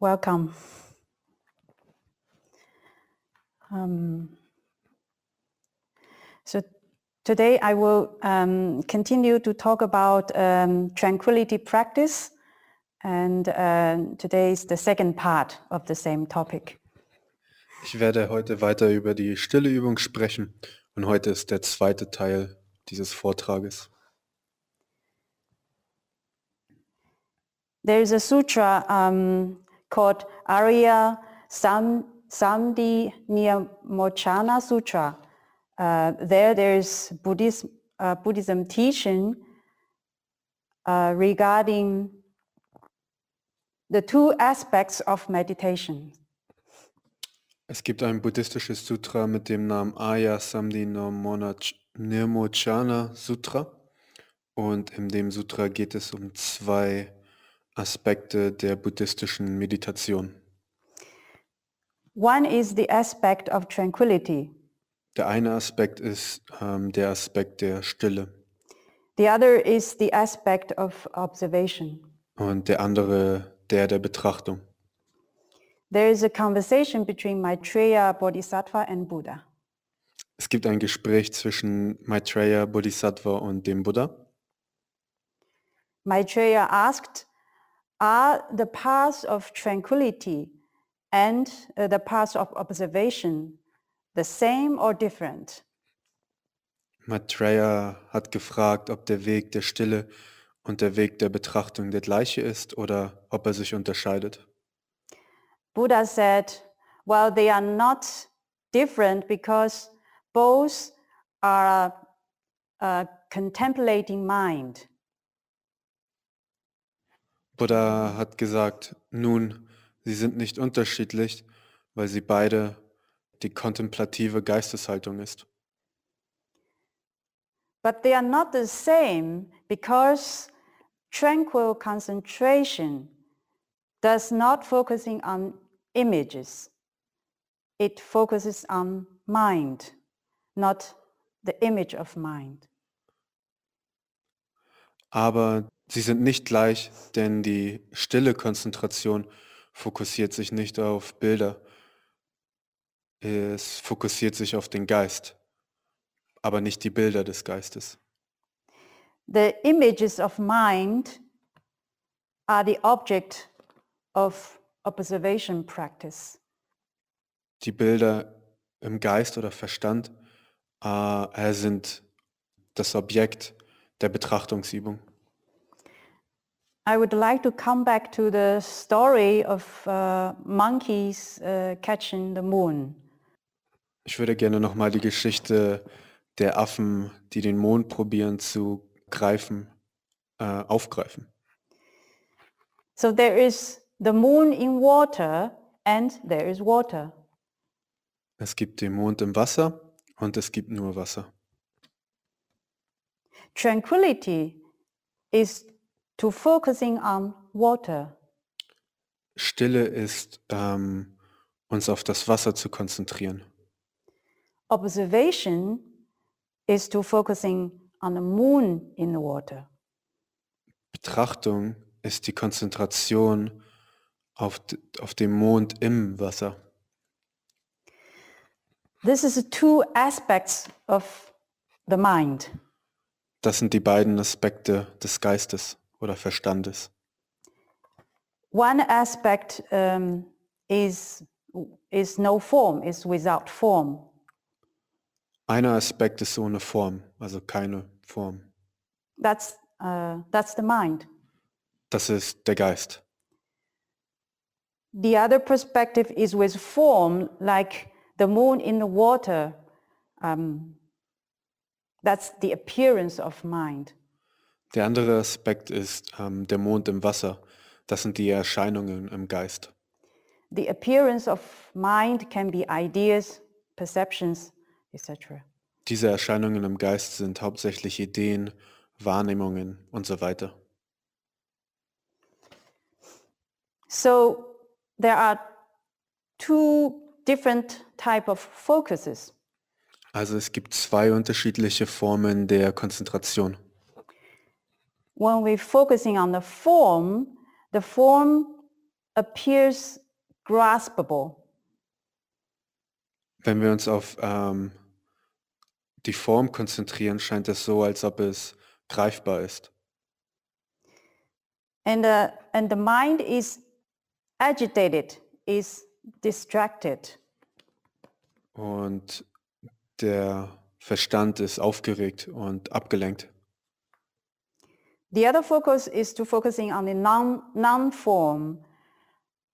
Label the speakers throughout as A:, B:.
A: Welcome. Um, so today I will um, continue to talk about um, tranquility practice and uh, today is the second part of the same topic.
B: Ich werde heute weiter über die stille Übung sprechen und heute ist der zweite Teil dieses Vortrages.
A: There is a sutra um, called Arya Sam, Samdi Niyamochana Sutra. Uh, there, is Buddhism, uh, Buddhism teaching uh, regarding the two aspects of meditation.
B: Es gibt ein buddhistisches Sutra mit dem Namen Aya Samdi Nirmochana Sutra und in dem Sutra geht es um zwei Aspekte der buddhistischen Meditation.
A: One is the aspect of tranquility.
B: Der eine Aspekt ist ähm, der Aspekt der Stille
A: The other is the aspect of observation.
B: und der andere der der Betrachtung.
A: There is a conversation between Maitreya Bodhisattva and Buddha.
B: Es gibt ein Gespräch zwischen Maitreya Bodhisattva und dem Buddha.
A: Maitreya asked, are the paths of tranquility and uh, the paths of observation the same or different?
B: Maitreya hat gefragt, ob der Weg der Stille und der Weg der Betrachtung der gleiche ist oder ob er sich unterscheidet.
A: Buddha said, well, they are not different because both are a contemplating mind.
B: Buddha hat gesagt, nun, sie sind nicht unterschiedlich, weil sie beide die kontemplative Geisteshaltung ist.
A: But they are not the same because tranquil concentration does not focusing on images. It focuses on mind, not the image of mind.
B: Aber sie sind nicht gleich, denn die stille Konzentration fokussiert sich nicht auf Bilder. Es fokussiert sich auf den Geist, aber nicht die Bilder des Geistes.
A: The images of mind are the object of observation practice.
B: Die Bilder im Geist oder Verstand äh, sind das Objekt der Betrachtungsübung.
A: I would like to come back to the story of uh, monkeys uh, catching the moon.
B: Ich würde gerne nochmal die Geschichte der Affen, die den Mond probieren zu greifen, äh, aufgreifen.
A: So there is the moon in water and there is water.
B: Es gibt den Mond im Wasser und es gibt nur Wasser.
A: Tranquility is to focusing on water.
B: Stille ist, ähm, uns auf das Wasser zu konzentrieren.
A: Observation is to focusing on the moon in the water.
B: Betrachtung ist die Konzentration auf, auf dem Mond im Wasser.
A: This is the two aspects of the mind.
B: Das sind die beiden Aspekte des Geistes oder Verstandes.
A: One aspect um, is, is no form, is without form.
B: Einer Aspekt ist ohne Form, also keine Form.
A: That's, uh, that's the mind.
B: Das ist der Geist.
A: The other perspective is with form, like the moon in the water. Um, that's the appearance of mind.
B: Der andere Aspekt ist ähm, der Mond im Wasser. Das sind die Erscheinungen im Geist.
A: The appearance of mind can be ideas, perceptions, etc.
B: Diese Erscheinungen im Geist sind hauptsächlich Ideen, Wahrnehmungen und so weiter.
A: So there are two different type of focuses.
B: Also es gibt zwei unterschiedliche Formen der Konzentration.
A: When we're focusing on the form, the form appears graspable.
B: Wenn wir uns auf ähm, die Form konzentrieren, scheint es so, als ob es greifbar ist.
A: And, uh, and the mind is agitated, is distracted.
B: Und der Verstand ist aufgeregt und abgelenkt.
A: The other focus is to focusing on the non, non-form,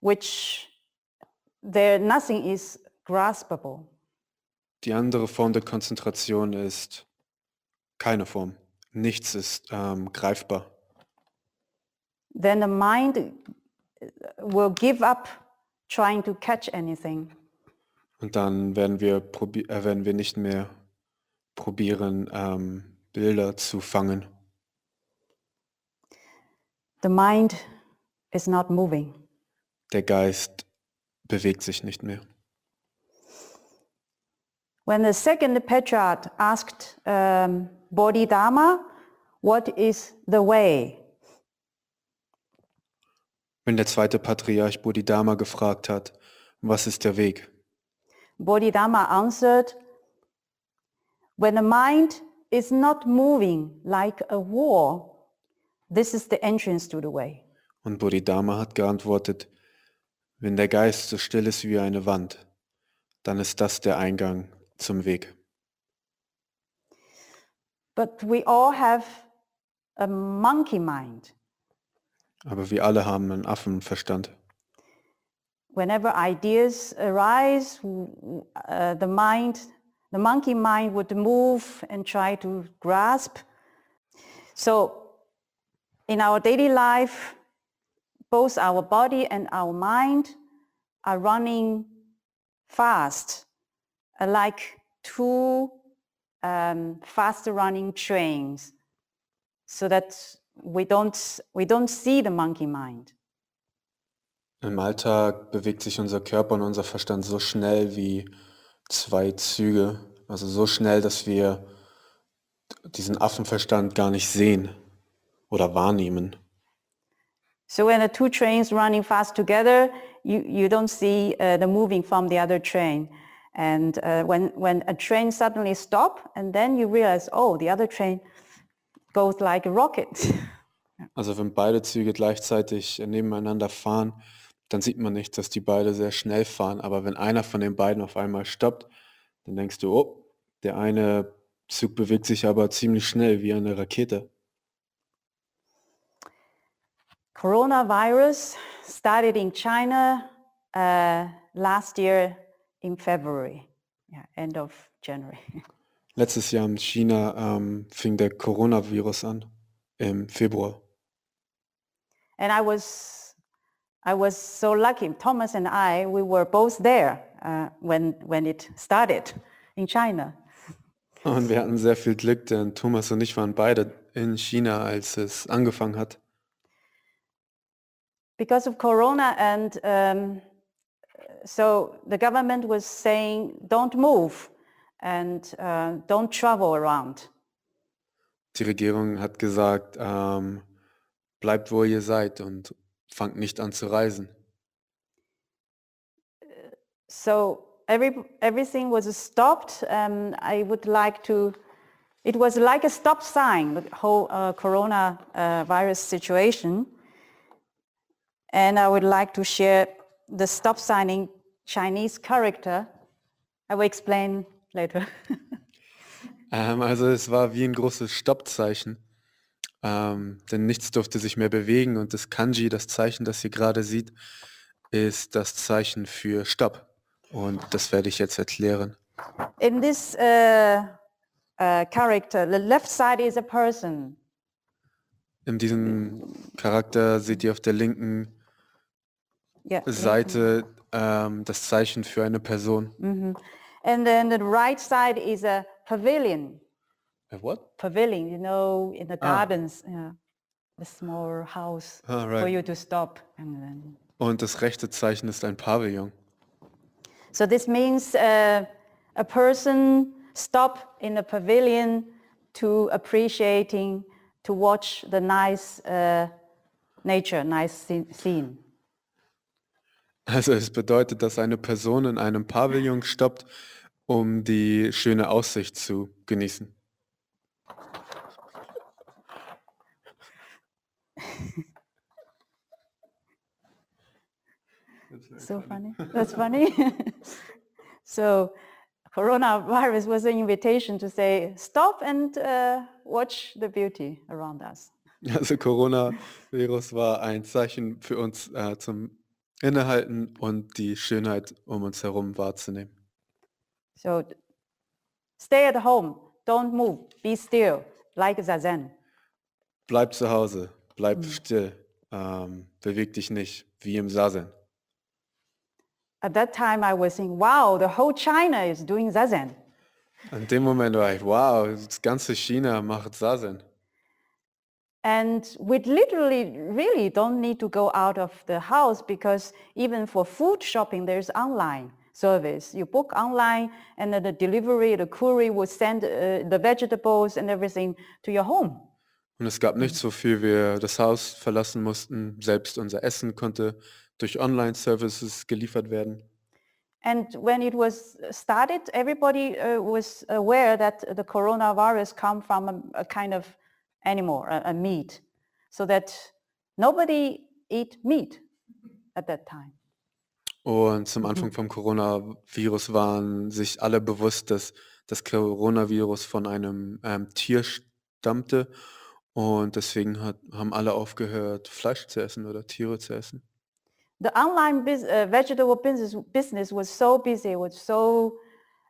A: which there nothing is graspable.
B: Die andere Form der Konzentration ist keine Form. Nichts ist ähm, greifbar.
A: Then the mind will give up trying to catch anything.
B: Und dann werden wir, äh, werden wir nicht mehr probieren, ähm, Bilder zu fangen.
A: The mind is not moving.
B: Der Geist bewegt sich nicht mehr.
A: When the second patriarch asked um, Bodhidharma, what is the way?
B: Wenn der zweite Patriarch Bodhidharma gefragt hat, was ist der Weg?
A: Bodhidharma answered, when the mind is not moving like a wall, this is the entrance to the way.
B: Und Bodhidharma hat geantwortet, wenn der Geist so still ist wie eine Wand, dann ist das der Eingang zum Weg.
A: But we all have a monkey mind.
B: Aber wir alle haben einen Affenverstand.
A: Whenever ideas arise, uh, the mind, the monkey mind would move and try to grasp. So in our daily life, both our body and our mind are running fast, uh, like two um, fast running trains, so that we don't, we don't see the monkey mind.
B: Im Alltag bewegt sich unser Körper und unser Verstand so schnell wie zwei Züge. Also so schnell, dass wir diesen Affenverstand gar nicht sehen oder wahrnehmen.
A: So when the two trains running fast together, you, you don't see uh, the moving from the other train. And uh, when, when a train suddenly stop, and then you realize, oh, the other train goes like a rocket.
B: Also wenn beide Züge gleichzeitig nebeneinander fahren, dann sieht man nicht, dass die beide sehr schnell fahren. Aber wenn einer von den beiden auf einmal stoppt, dann denkst du, oh, der eine Zug bewegt sich aber ziemlich schnell wie eine Rakete.
A: Coronavirus started in China uh, last year in February, yeah, end of January.
B: Letztes Jahr in China ähm, fing der Coronavirus an, im Februar.
A: And I was, I was so lucky. Thomas and I, we were both there uh, when, when it started in China.
B: Und wir hatten sehr viel Glück, denn Thomas und ich waren beide in China, als es angefangen hat.
A: Because of Corona and um, so the government was saying, don't move and uh, don't travel around.
B: Die Regierung hat gesagt, ähm, bleibt wo ihr seid und fangt nicht an zu reisen.
A: So every, everything was stopped. Um, I would like to, it was like a stop sign, the whole uh, corona uh, virus situation. And I would like to share the stop sign in Chinese character. I will explain later.
B: Ähm, also es war wie ein großes Stoppzeichen, ähm, denn nichts durfte sich mehr bewegen und das Kanji, das Zeichen, das ihr gerade seht, ist das Zeichen für Stopp. Und das werde ich jetzt erklären.
A: In this uh, uh, character, the left side is a person.
B: In diesem Charakter seht ihr auf der linken
A: Yeah.
B: Seite ähm, das Zeichen für eine Person.
A: And then the right side is a pavilion.
B: Äh, what?
A: Pavilion, you know, in the gardens, yeah, a small house
B: Ah,
A: for
B: right.
A: you to stop. And then,
B: Und das rechte Zeichen ist ein Pavillon.
A: so this means uh, a person stop in a pavilion to appreciating, to watch the nice uh, nature, nice scene- scene.
B: Also es bedeutet, dass eine Person in einem Pavillon stoppt, um die schöne Aussicht zu genießen.
A: So funny. That's funny. so coronavirus was an invitation to say, stop and uh, watch the beauty around us.
B: Also Coronavirus war ein Zeichen für uns äh, zum Innehalten und die Schönheit um uns herum wahrzunehmen.
A: So stay at home, don't move, be still, like Zazen.
B: Bleib zu Hause, bleib still, ähm, beweg dich nicht, wie im Sazen.
A: At that time, I was thinking, wow, the whole China is doing Zazen.
B: In dem Moment war ich, wow, das ganze China macht Sazen.
A: And we literally really don't need to go out of the house because even for food shopping, there's online service. You book online and then the delivery, the courier will send uh, the vegetables and everything to your home.
B: Und es gab nicht so viel, wir das Haus verlassen mussten. Selbst unser Essen konnte durch Online-Services geliefert werden.
A: And when it was started, everybody uh, was aware that the coronavirus come from a, a kind of animal, a, a meat, so that nobody eat meat at that time.
B: Und zum Anfang vom Coronavirus waren sich alle bewusst, dass das Coronavirus von einem ähm, Tier stammte. Und deswegen hat, haben alle aufgehört, Fleisch zu essen oder Tiere zu essen.
A: The online bus- uh, vegetable business, business was so busy, was so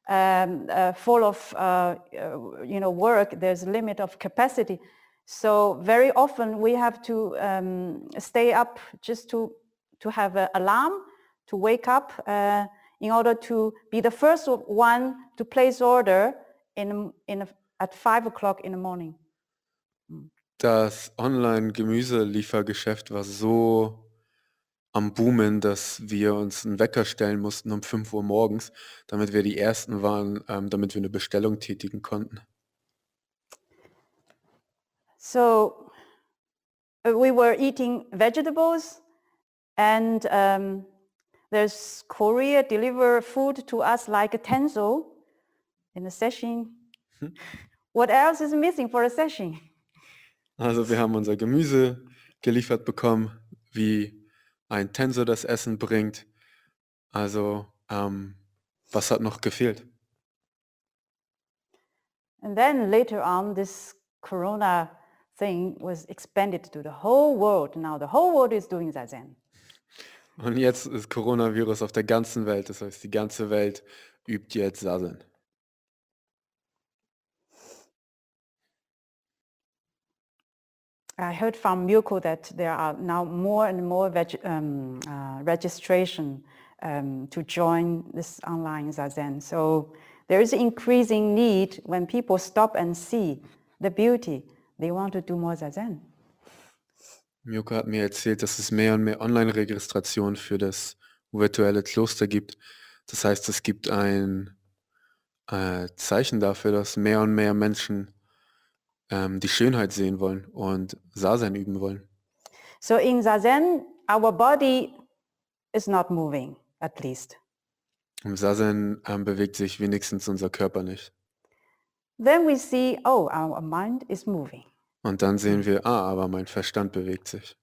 A: um, uh, full of uh, uh, you know work. There's a limit of capacity, so very often we have to um, stay up just to to have an alarm to wake up uh, in order to be the first one to place order in in at five o'clock in the morning.
B: Das Online-Gemüseliefergeschäft war so am Boomen, dass wir uns einen Wecker stellen mussten um 5 Uhr morgens, damit wir die Ersten waren, ähm, damit wir eine Bestellung tätigen konnten.
A: So uh, we were eating vegetables and um, there's courier deliver food to us like a tenzo in a session. what else is missing for a session?
B: Also wir haben unser Gemüse geliefert bekommen, wie ein Tensor das Essen bringt. Also ähm, was hat noch gefehlt?
A: And then later on, this corona thing was expanded to the whole world. Now the whole world is doing Zazen.
B: Und jetzt ist Coronavirus auf der ganzen Welt, das heißt die ganze Welt übt jetzt Sazen.
A: I heard from Milko that there are now more and more veg- um, uh, registration um, to join this online Zazen. So there is increasing need when people stop and see the beauty. They want to do more Zazen.
B: Mioka hat mir erzählt, dass es mehr und mehr Online-Registrationen für das virtuelle Kloster gibt. Das heißt, es gibt ein äh, Zeichen dafür, dass mehr und mehr Menschen ähm, die Schönheit sehen wollen und Sazen üben wollen.
A: So in Zazen, our body is not moving, at least.
B: Im Sazen ähm, bewegt sich wenigstens unser Körper nicht.
A: Then we see, oh, our mind is moving.
B: Und dann sehen wir, ah, aber mein Verstand bewegt sich.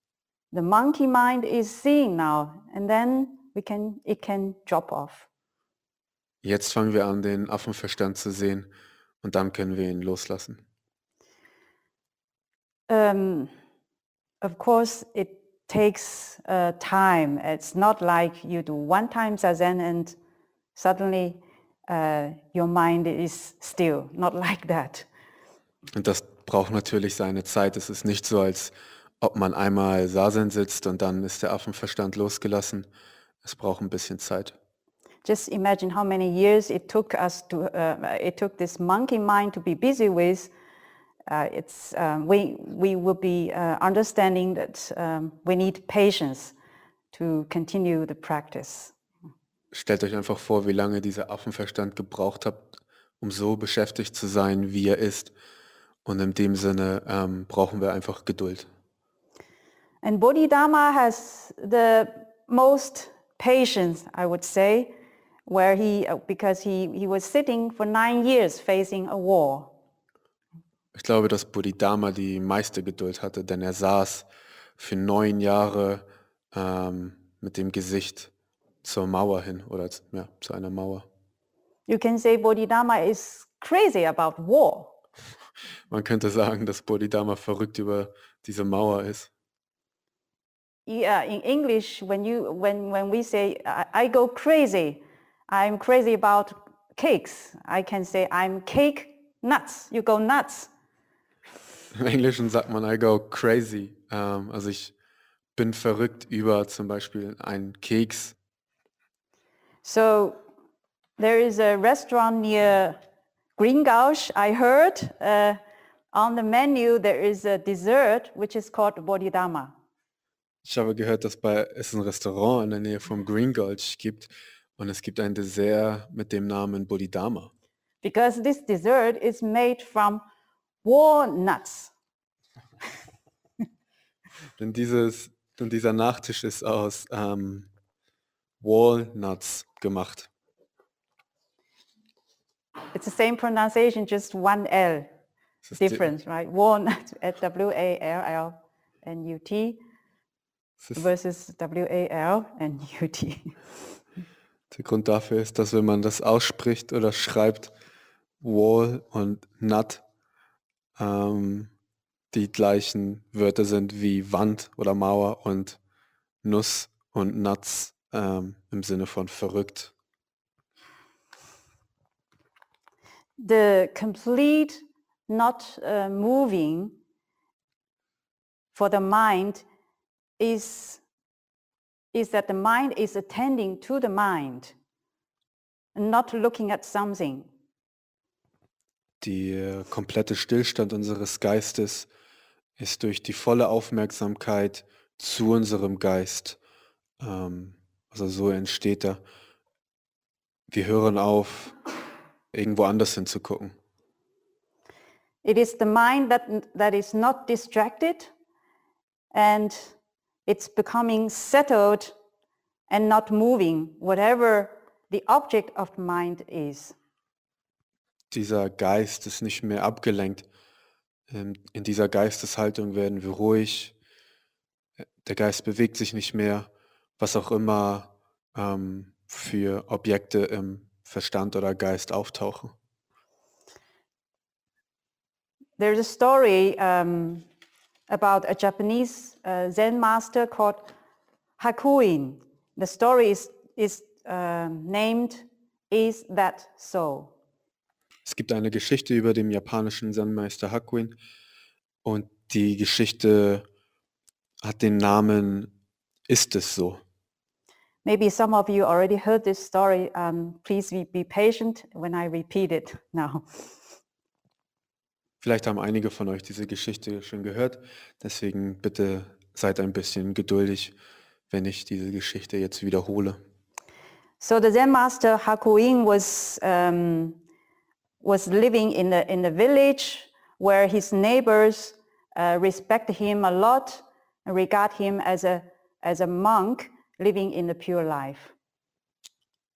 A: The monkey mind is seeing now, and then we can, it can drop off.
B: Jetzt fangen wir an, den Affenverstand zu sehen und dann können wir ihn loslassen.
A: Um, of course, it takes uh, time. It's not like you do one time zazen and suddenly uh, your mind is still. Not like that.
B: Und das braucht natürlich seine Zeit. Es ist nicht so, als ob man einmal Sazen sitzt und dann ist der Affenverstand losgelassen. Es braucht ein bisschen Zeit.
A: Just imagine how many years it took us to, uh, it took this monkey mind to be busy with. Uh, it's, um, we, we will be uh, understanding that um, we need patience to continue the practice.
B: Stellt euch einfach vor, wie lange dieser Affenverstand gebraucht hat, um so beschäftigt zu sein, wie er ist. Und in dem Sinne ähm, brauchen wir einfach Geduld.
A: And Bodhidharma has the most patience, I would say, where he, uh, because he, he was sitting for nine years facing a war.
B: Ich glaube, dass Bodhidharma die meiste Geduld hatte, denn er saß für neun Jahre ähm, mit dem Gesicht zur Mauer hin oder ja, zu einer Mauer.
A: You can say Bodhidharma is crazy about war.
B: Man könnte sagen, dass Bodhidharma verrückt über diese Mauer ist.
A: Yeah, in English, when you when when we say I, I go crazy, I'm crazy about cakes. I can say I'm cake nuts. You go nuts.
B: Im Englischen sagt man I go crazy. Ähm, also ich bin verrückt über zum Beispiel einen Keks.
A: So there is a restaurant near Green Gauch. I heard uh, on the menu there is a dessert which is called Bodhidharma.
B: Ich habe gehört, dass bei, es ein Restaurant in der Nähe vom Green Gulch gibt und es gibt ein Dessert mit dem Namen Bodhidharma.
A: because this dessert is made from walnuts.
B: Denn, dieses, denn dieser Nachtisch ist aus ähm, Walnuts gemacht.
A: It's the same pronunciation, just one L difference, right? Walnut, W-A-L-L-N-U-T
B: es ist,
A: versus W-A-L-N-U-T.
B: der Grund dafür ist, dass wenn man das ausspricht oder schreibt, Wall und Nut ähm, die gleichen Wörter sind wie Wand oder Mauer und Nuss und Nuts ähm, im Sinne von verrückt.
A: The complete not uh, moving for the mind is, is that the mind is attending to the mind, not looking at something.
B: Der komplette Stillstand unseres Geistes ist durch die volle Aufmerksamkeit zu unserem Geist. Ähm, also so entsteht er. Wir hören auf, irgendwo anders hinzugucken.
A: It is the mind that, that is not distracted and it's becoming settled and not moving, whatever the object of the mind is.
B: Dieser Geist ist nicht mehr abgelenkt. Ähm, In dieser Geisteshaltung werden wir ruhig. Der Geist bewegt sich nicht mehr, was auch immer ähm, für Objekte im Verstand oder Geist auftauchen.
A: There's a story um, about a Japanese uh, Zen master called Hakuin. The story is, is um, named Is That So?
B: Es gibt eine Geschichte über den japanischen Zen-Meister Hakuin und die Geschichte hat den Namen Ist es so?
A: Maybe some of you already heard this story. Um, please be, patient when I repeat it now.
B: Vielleicht haben einige von euch diese Geschichte schon gehört, deswegen bitte seid ein bisschen geduldig, wenn ich diese Geschichte jetzt wiederhole.
A: So the Zen master Hakuin was, um, was living in the, in the village where his neighbors uh, respect him a lot and regard him as a, as a monk living in the pure life.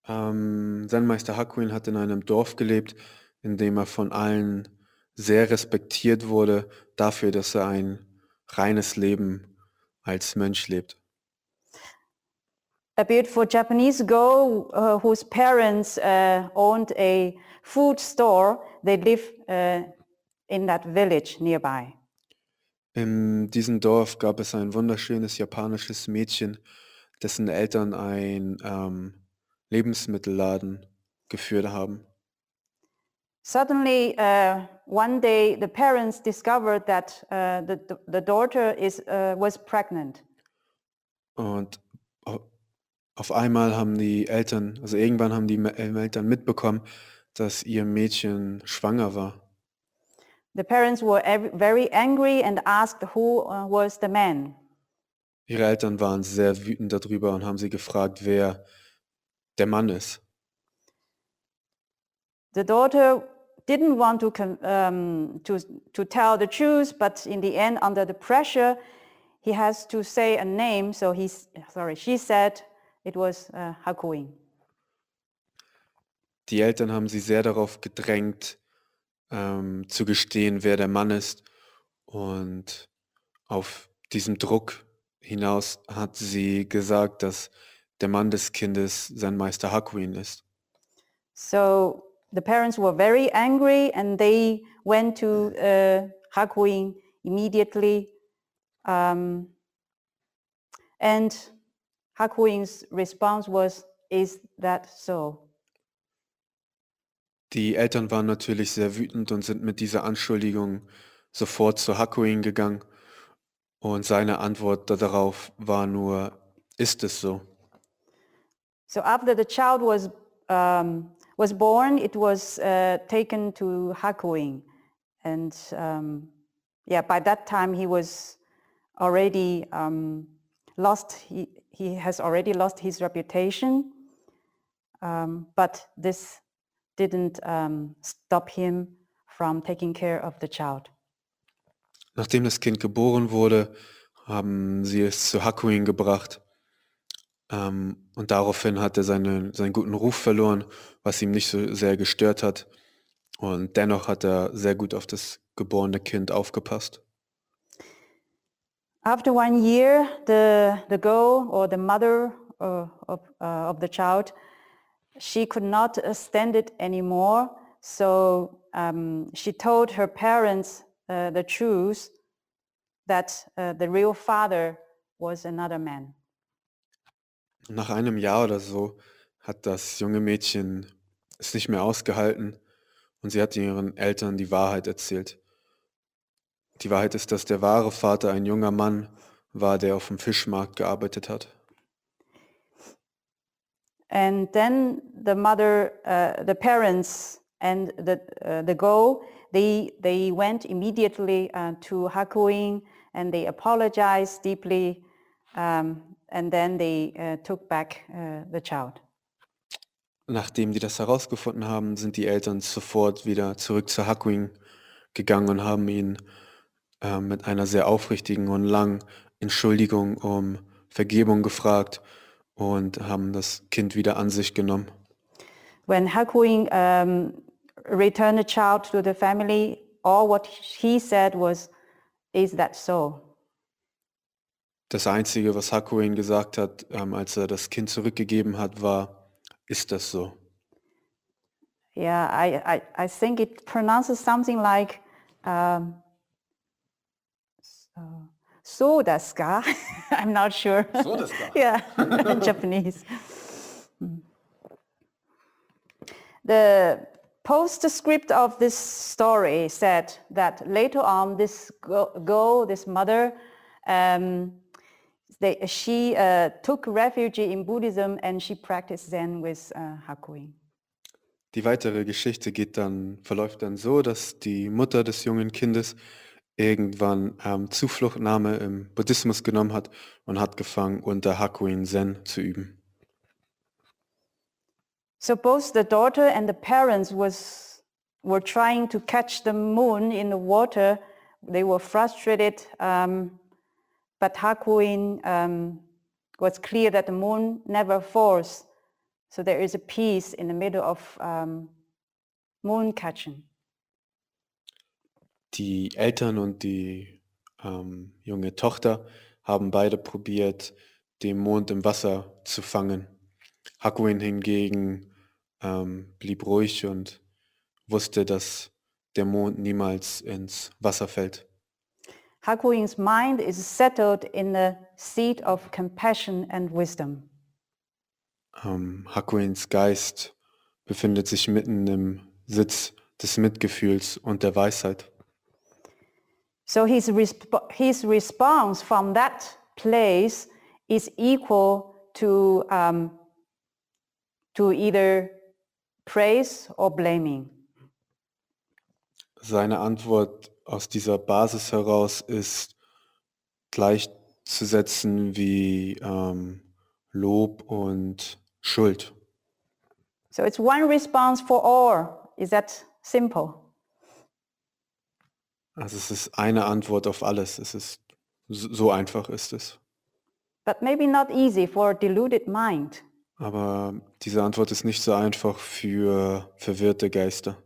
B: Ähm, Zen-Meister Hakuin hat in einem Dorf gelebt, in dem er von allen sehr respektiert wurde dafür, dass er ein reines Leben als Mönch lebt.
A: A beautiful Japanese girl uh, whose parents uh, owned a food store, they live uh, in that village nearby.
B: In diesem Dorf gab es ein wunderschönes japanisches Mädchen, dessen Eltern ein ähm, Lebensmittelladen geführt haben.
A: Suddenly, uh, one day, the parents discovered that uh, the, the, daughter is, uh, was pregnant.
B: Und au- auf einmal haben die Eltern, also irgendwann haben die Me- Eltern mitbekommen, dass ihr Mädchen schwanger war.
A: The parents were very angry and asked who uh, was the man.
B: Ihre Eltern waren sehr wütend darüber und haben sie gefragt, wer der Mann ist.
A: The daughter didn't want to, um, to, to tell the truth, but in the end, under the pressure, he has to say a name. So he's, sorry, she said, it was uh, Hakuin.
B: Die Eltern haben sie sehr darauf gedrängt, ähm, zu gestehen, wer der Mann ist. Und auf diesem Druck hinaus hat sie gesagt, dass der Mann des Kindes sein Meister Hakuin ist.
A: So the parents were very angry and they went to uh, Hakuin immediately. Um, and Hakuin's response was, is that so?
B: Die Eltern waren natürlich sehr wütend und sind mit dieser Anschuldigung sofort zu Hakuin gegangen. Und seine Antwort darauf war nur, ist es so?
A: So after the child was um, was born, it was uh, taken to Hakuin, and um, yeah, by that time he was already um, lost. He he has already lost his reputation, um, but this didn't um, stop him from taking care of the child.
B: Nachdem das Kind geboren wurde, haben sie es zu Hakuin gebracht. Ähm, und daraufhin hat er seine, seinen guten Ruf verloren, was ihm nicht so sehr gestört hat. Und dennoch hat er sehr gut auf das geborene Kind aufgepasst.
A: After one year, the, the girl or the mother uh, of, uh, of the child, she could not stand it anymore. So um, she told her parents uh, the truth that uh, the real father was another man.
B: Nach einem Jahr oder so hat das junge Mädchen es nicht mehr ausgehalten und sie hat ihren Eltern die Wahrheit erzählt. Die Wahrheit ist, dass der wahre Vater ein junger Mann war, der auf dem Fischmarkt gearbeitet hat.
A: And then the mother, uh, the parents and the, uh, the girl, they, they went immediately uh, to Hakuin and they apologized deeply um, and then they uh, took back uh, the child.
B: Nachdem die das herausgefunden haben, sind die Eltern sofort wieder zurück zu Hakuin gegangen und haben ihn äh, mit einer sehr aufrichtigen und langen Entschuldigung um Vergebung gefragt und haben das Kind wieder an sich genommen.
A: When Hakuin um, returned the child to the family, all what he said was, is that so?
B: Das Einzige, was Hakuin gesagt hat, ähm, als er das Kind zurückgegeben hat, war, ist das so?
A: Yeah, I, I, I think it pronounces something like um, so, so desu ka? I'm not sure.
B: So desu ka?
A: yeah, Japanese. Mm. The postscript of this story said that later on this girl, this mother, um, they, she uh, took refuge in Buddhism and she practiced Zen with uh, Hakuin.
B: Die weitere Geschichte geht dann, verläuft dann so, dass die Mutter des jungen Kindes irgendwann ähm, Zufluchtnahme im Buddhismus genommen hat und hat gefangen, unter Hakuin Zen zu üben.
A: So both the daughter and the parents was, were trying to catch the moon in the water. They were frustrated, um, but Hakuin um, was clear that the moon never falls. So there is a peace in the middle of um, moon catching.
B: Die Eltern und die ähm, junge Tochter haben beide probiert, den Mond im Wasser zu fangen. Hakuin hingegen ähm, blieb ruhig und wusste, dass der Mond niemals ins Wasser fällt.
A: Hakuin's mind is settled in the seat of compassion and wisdom.
B: Ähm, Hakuins Geist befindet sich mitten im Sitz des Mitgefühls und der Weisheit.
A: So his, resp- his response from that place is equal to, um, to either praise or blaming.
B: Seine Antwort aus dieser Basis heraus ist gleichzusetzen wie ähm, Lob und Schuld.
A: So it's one response for all. Is that simple?
B: Also es ist eine Antwort auf alles. Es ist so einfach ist es.
A: but maybe not easy for a deluded mind.
B: Aber diese Antwort ist nicht so einfach für verwirrte Geister.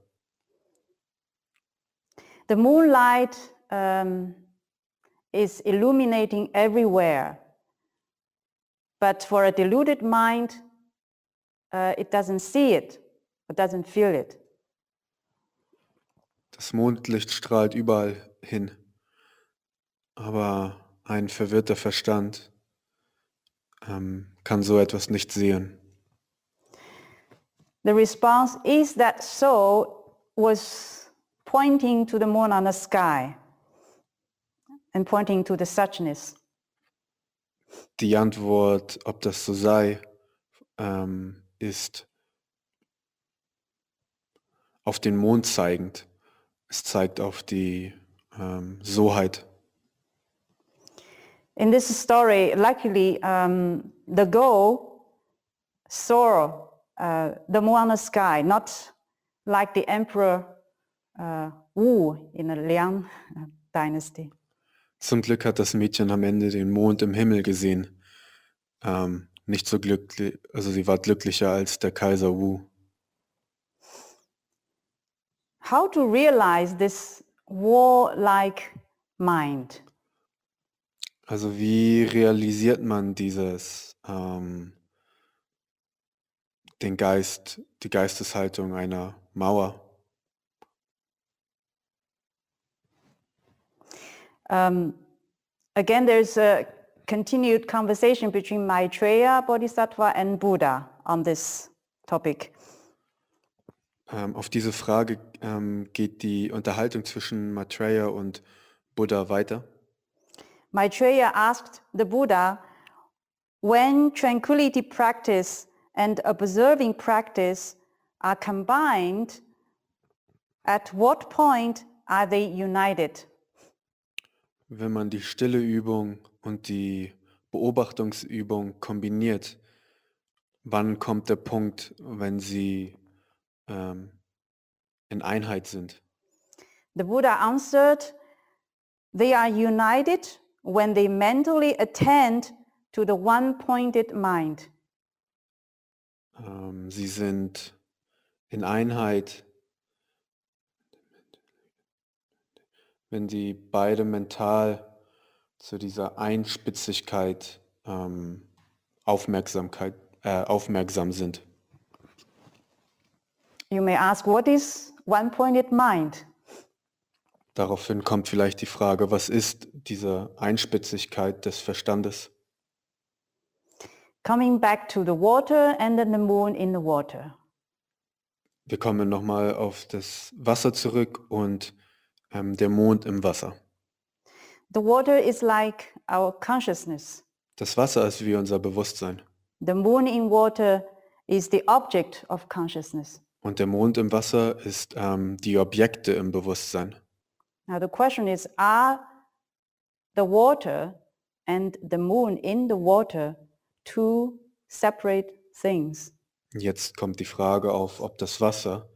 A: The moonlight um, is illuminating everywhere, but for a deluded mind, uh, it doesn't see it, it doesn't feel it.
B: Das Mondlicht strahlt überall hin, aber ein verwirrter Verstand ähm, kann so etwas nicht sehen.
A: The response is that so was pointing to the moon on the sky and pointing to the suchness.
B: Die Antwort, ob das so sei, ähm, ist auf den Mond zeigend. Es zeigt auf die ähm, Soheit.
A: In this story, luckily, um, the Go saw uh, the the sky, not like the Emperor uh, Wu in the Liang uh, dynasty.
B: Zum Glück hat das Mädchen am Ende den Mond im Himmel gesehen. Ähm, nicht so glücklich, also sie war glücklicher als der Kaiser Wu.
A: How to realize this warlike mind?
B: Also wie realisiert man dieses, ähm, den Geist, die Geisteshaltung einer Mauer?
A: Um, again, there's a continued conversation between Maitreya Bodhisattva and Buddha on this topic.
B: Ähm, auf diese Frage ähm, geht die Unterhaltung zwischen Maitreya und Buddha weiter.
A: Maitreya asked the Buddha, when tranquility practice and observing practice are combined, at what point are they united?
B: Wenn man die stille Übung und die Beobachtungsübung kombiniert, wann kommt der Punkt, wenn sie ähm, in Einheit sind?
A: The Buddha answered, they are united when they mentally attend to the one-pointed mind.
B: Ähm, sie sind in Einheit, wenn sie beide mental zu dieser Einspitzigkeit ähm, Aufmerksamkeit, äh, aufmerksam sind.
A: You may ask, what is one-pointed mind?
B: Daraufhin kommt vielleicht die Frage, was ist diese Einspitzigkeit des Verstandes?
A: Coming back to the water and then the moon in the water.
B: Wir kommen nochmal auf das Wasser zurück und ähm, der Mond im Wasser.
A: The water is like our consciousness.
B: Das Wasser ist wie unser Bewusstsein
A: The moon in water is the object of consciousness.
B: und der Mond im Wasser ist ähm, die Objekte im Bewusstsein.
A: Now the question is, are the water and the moon in the water two separate things?
B: Jetzt kommt die Frage auf, ob das Wasser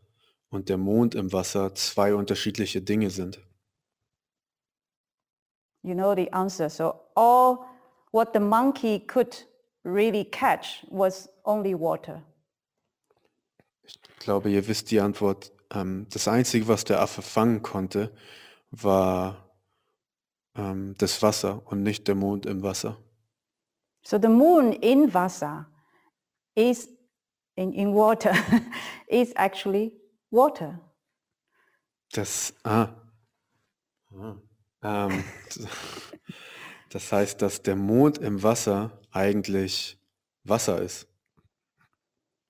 B: und der Mond im Wasser zwei unterschiedliche Dinge sind.
A: You know the answer. So all what the monkey could really catch was only water.
B: Ich glaube, ihr wisst die Antwort. Ähm, das Einzige, was der Affe fangen konnte, war ähm, das Wasser und nicht der Mond im Wasser.
A: So the moon in Vasa is in, in water is actually water.
B: Das, ah, ah, ähm, das heißt, dass der Mond im Wasser eigentlich Wasser ist.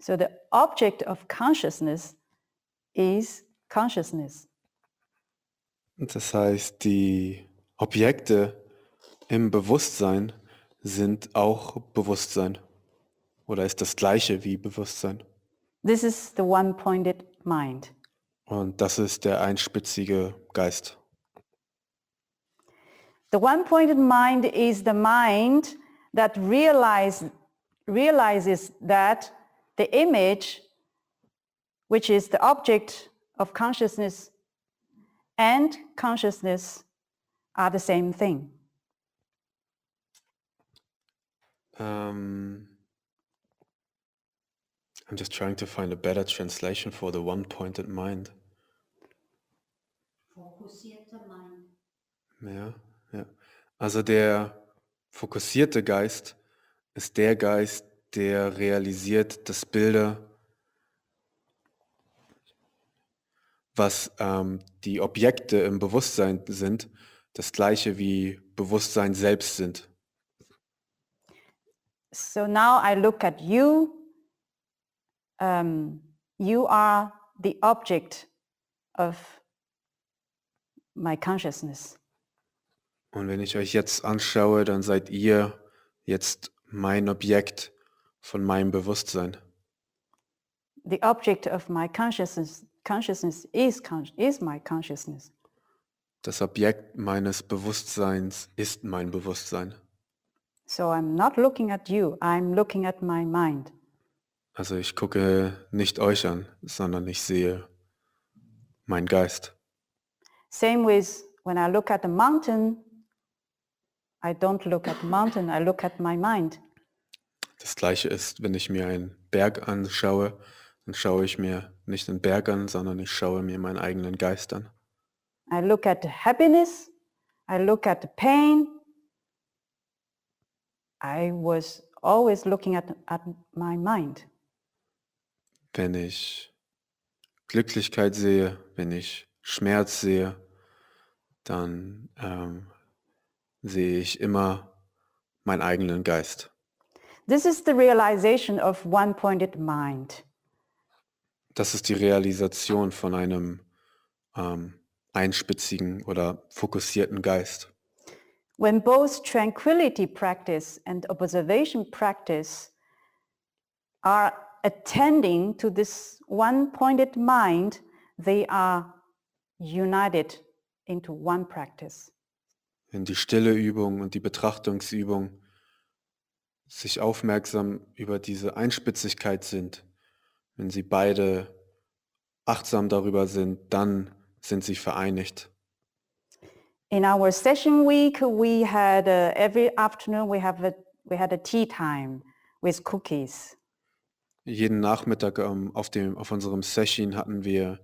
A: So the object of consciousness is consciousness.
B: Das heißt, die Objekte im Bewusstsein sind auch Bewusstsein oder ist das gleiche wie Bewusstsein.
A: This is the one-pointed mind.
B: Und das ist der einspitzige Geist.
A: The one-pointed mind is the mind that realize, realizes that the image, which is the object of consciousness, and consciousness are the same thing.
B: Ähm, I'm just trying to find a better translation for the one-pointed mind.
A: Fokussierte Mind.
B: Ja, ja. Also der fokussierte Geist ist der Geist, der realisiert, dass Bilder, was ähm, die Objekte im Bewusstsein sind, das gleiche wie Bewusstsein selbst sind.
A: So now I look at you. Um, you are the object of my consciousness.
B: Und wenn ich euch jetzt anschaue, dann seid ihr jetzt mein Objekt von meinem Bewusstsein.
A: The object of my consciousness, consciousness is, con- is my consciousness.
B: Das Objekt meines Bewusstseins ist mein Bewusstsein.
A: So I'm not looking at you, I'm looking at my mind.
B: Also ich gucke nicht euch an, sondern ich sehe meinen Geist.
A: Same with when I look at the mountain, I don't look at the mountain, I look at my mind.
B: Das gleiche ist, wenn ich mir einen Berg anschaue, dann schaue ich mir nicht den Berg an, sondern ich schaue mir meinen eigenen Geist an.
A: I look at the happiness, I look at the pain. I was always looking at, at my mind.
B: Wenn ich Glücklichkeit sehe, wenn ich Schmerz sehe, dann ähm, sehe ich immer meinen eigenen Geist.
A: This is the realization of one-pointed mind.
B: Das ist die Realisation von einem ähm, einspitzigen oder fokussierten Geist.
A: When both tranquility practice and observation practice are attending to this one-pointed mind, they are united into one practice.
B: Wenn die stille Übung und die Betrachtungsübung sich aufmerksam über diese Einspitzigkeit sind, wenn sie beide achtsam darüber sind, dann sind sie vereinigt.
A: In our session week, we had uh, every afternoon we have a, we had a tea time with cookies.
B: Jeden Nachmittag ähm, auf, dem, auf unserem Session hatten wir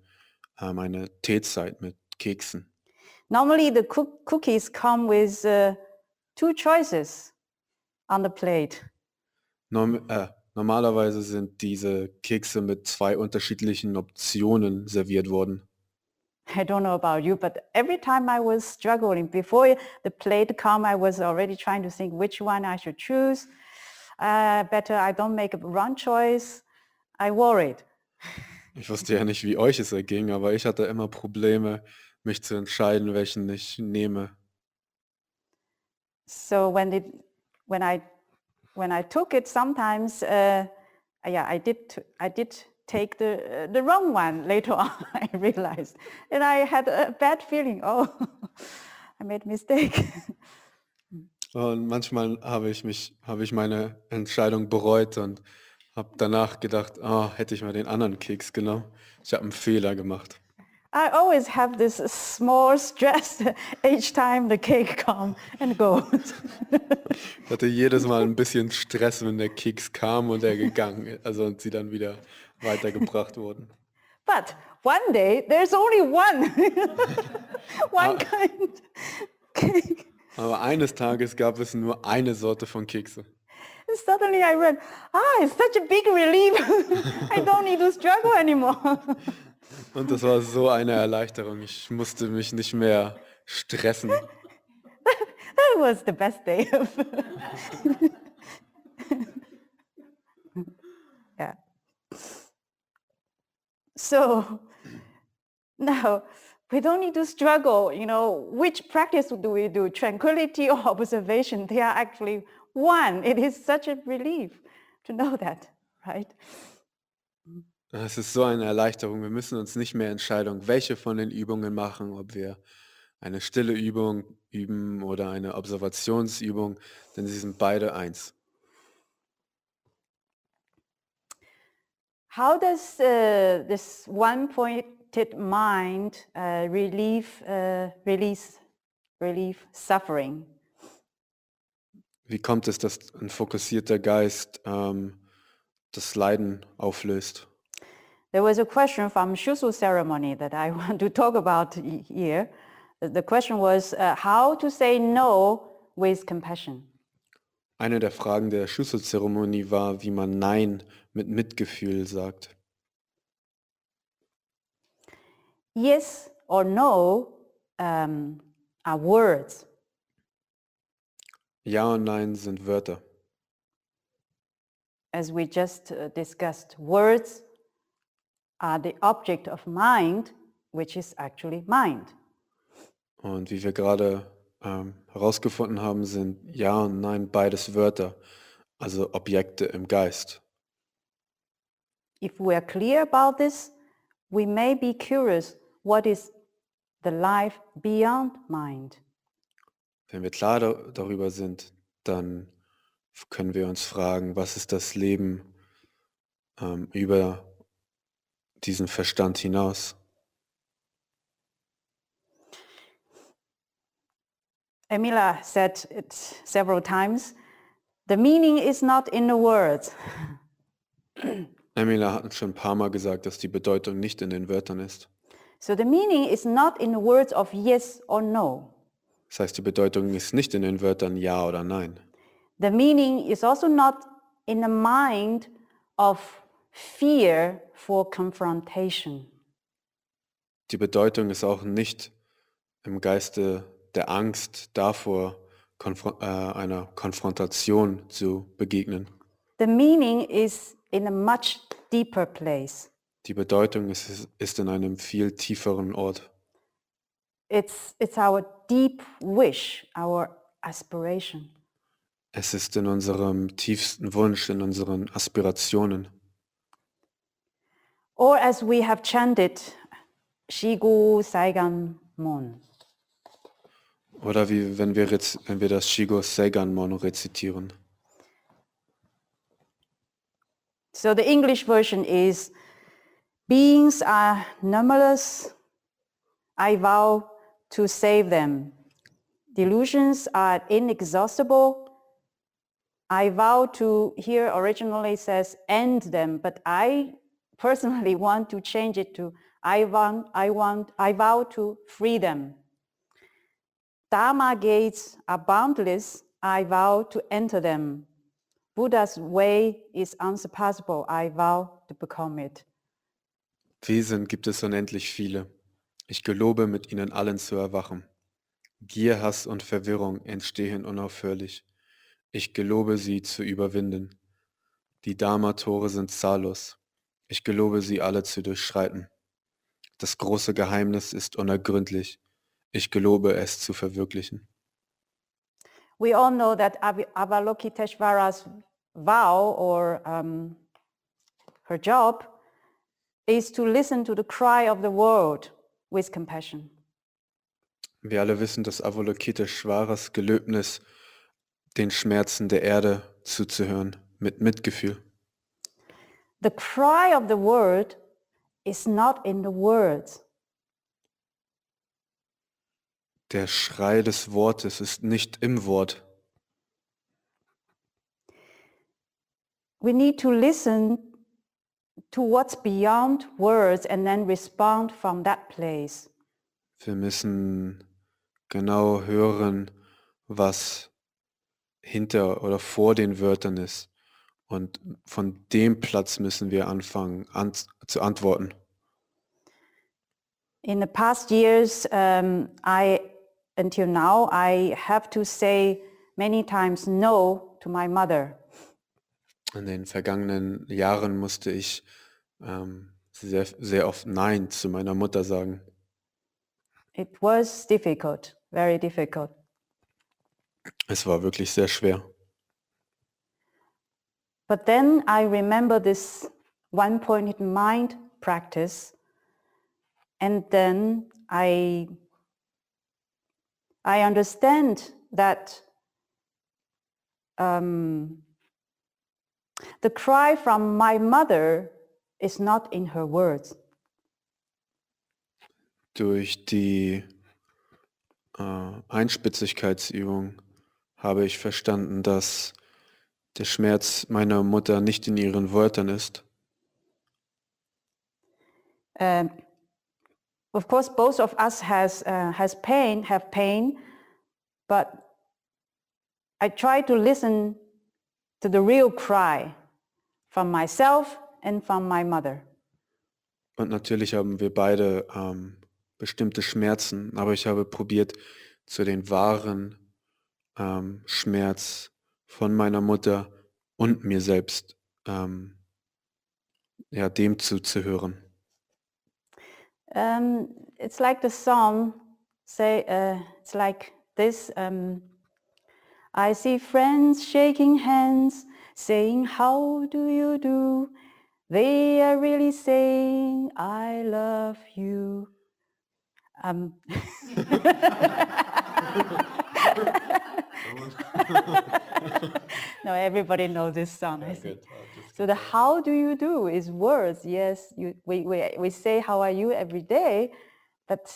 B: ähm, eine Teezeit mit Keksen.
A: Normally, the cook- cookies come with uh, two choices on the plate.
B: Norm, äh, normalerweise sind diese Kekse mit zwei unterschiedlichen Optionen serviert worden.
A: I don't know about you, but every time I was struggling, before the plate come, I was already trying to think which one I should choose. Uh, better I don't make a wrong choice. I worried.
B: Ich wusste ja nicht, wie euch es erging, aber ich hatte immer Probleme, mich zu entscheiden, welchen ich nehme.
A: So when it, when I, when I took it, sometimes, uh, yeah, I did, I did take the, uh, the wrong one later on, I realized. And I had a bad feeling, oh, I made a mistake.
B: Und manchmal habe ich mich, habe ich meine Entscheidung bereut und habe danach gedacht, ah, hätte ich mal den anderen Keks genommen. Ich habe einen Fehler gemacht.
A: I always have this small stress each time the cake come and goes.
B: Ich hatte jedes Mal ein bisschen Stress, wenn der Keks kam und er gegangen ist, also und sie dann wieder weitergebracht wurden.
A: but one day there's only one, one
B: Ah.
A: kind cake.
B: Aber eines Tages gab es nur eine Sorte von Kekse.
A: And suddenly I read, ah, it's such a big relief. I don't need to struggle anymore.
B: Und das war so eine Erleichterung. Ich musste mich nicht mehr stressen.
A: that was the best day. of- yeah. So now we don't need to struggle, you know, which practice do we do, tranquility or observation? They are actually one. It is such a relief to know that, right?
B: Es ist so eine Erleichterung. Wir müssen uns nicht mehr entscheiden, welche von den Übungen machen, ob wir eine stille Übung üben oder eine Observationsübung, denn sie sind beide eins.
A: How does uh, this one-pointed mind uh, relieve, uh, release, relieve suffering?
B: Wie kommt es, dass ein fokussierter Geist ähm, das Leiden auflöst?
A: There was a question from Shusu ceremony that I want to talk about he- here. The- question was uh, how to say no with compassion.
B: Eine der Fragen der Schusso-Zeremonie war, wie man Nein mit Mitgefühl sagt.
A: Yes or no um, are words.
B: Ja und Nein sind Wörter.
A: As we just uh, discussed, words are the object of mind, which is actually mind.
B: Und wie wir gerade ähm, herausgefunden haben, sind Ja und Nein beides Wörter, also Objekte im Geist.
A: If we are clear about this, we may be curious what is the life beyond mind.
B: Wenn wir klar da darüber sind, dann können wir uns fragen, was ist das Leben ähm, über diesen Verstand hinaus?
A: Emila said it several times. The meaning is not in the words.
B: Emila hat uns schon ein paar Mal gesagt, dass die Bedeutung nicht in den Wörtern ist.
A: So the meaning is not in the words of yes or no.
B: Das heißt, die Bedeutung ist nicht in den Wörtern Ja oder Nein.
A: The meaning is also not in the mind of fear for confrontation.
B: Die Bedeutung ist auch nicht im Geiste der Angst davor, konfron äh, einer Konfrontation zu begegnen.
A: The meaning is in a much deeper place.
B: Die Bedeutung ist, ist in einem viel tieferen Ort.
A: It's, it's our deep wish, our aspiration.
B: Es ist in unserem tiefsten Wunsch, in unseren Aspirationen.
A: Or as we have chanted, Shigu Saigan Mon.
B: Oder wie wenn wir, wenn wir das Shigo Seiganmon rezitieren.
A: So the English version is, beings are numberless. I vow to save them. Delusions are inexhaustible. I vow to, here originally says end them, but I personally want to change it to I want, I want, I vow to free them. Dharma gates are boundless. I vow to enter them. Buddha's way is unsurpassable. I vow to become it.
B: Wesen gibt es unendlich viele. Ich gelobe, mit ihnen allen zu erwachen. Gier, Hass und Verwirrung entstehen unaufhörlich. Ich gelobe, sie zu überwinden. Die Dharma-Tore sind zahllos. Ich gelobe, sie alle zu durchschreiten. Das große Geheimnis ist unergründlich. Ich gelobe, es zu verwirklichen.
A: We all know that Avalokiteshvara's vow or um, her job is to listen to the cry of the world with compassion.
B: Wir alle wissen, dass Avalokiteshvaras Gelöbnis, den Schmerzen der Erde zuzuhören, mit Mitgefühl.
A: The cry of the world is not in the words.
B: Der Schrei des Wortes ist nicht im Wort.
A: We need to listen to what's beyond words and then respond from that place.
B: Wir müssen genau hören, was hinter oder vor den Wörtern ist. Und von dem Platz müssen wir anfangen an, zu antworten.
A: In the past years, um, I, until now, I have to say many times no to my mother.
B: In den vergangenen Jahren musste ich ähm, sehr, sehr oft Nein zu meiner Mutter sagen.
A: It was difficult, very difficult.
B: Es war wirklich sehr schwer.
A: But then I remember this one-pointed mind practice, and then I, I understand that um, the cry from my mother is not in her words.
B: Durch die äh, Einspitzigkeitsübung habe ich verstanden, dass der Schmerz meiner Mutter nicht in ihren Wörtern ist.
A: Um, of course, both of us has uh, has pain, have pain, but I try to listen to the real cry from myself and from my mother.
B: Und natürlich haben wir beide ähm, bestimmte Schmerzen, aber ich habe probiert, zu den wahren ähm, Schmerz von meiner Mutter und mir selbst ähm, ja, dem zuzuhören.
A: Um, it's like the song say uh, it's like this um, I see friends shaking hands saying how do you do they are really saying I love you um, no everybody knows this song I think. So the how do you do is words. Yes, you, we, we, we say how are you every day, but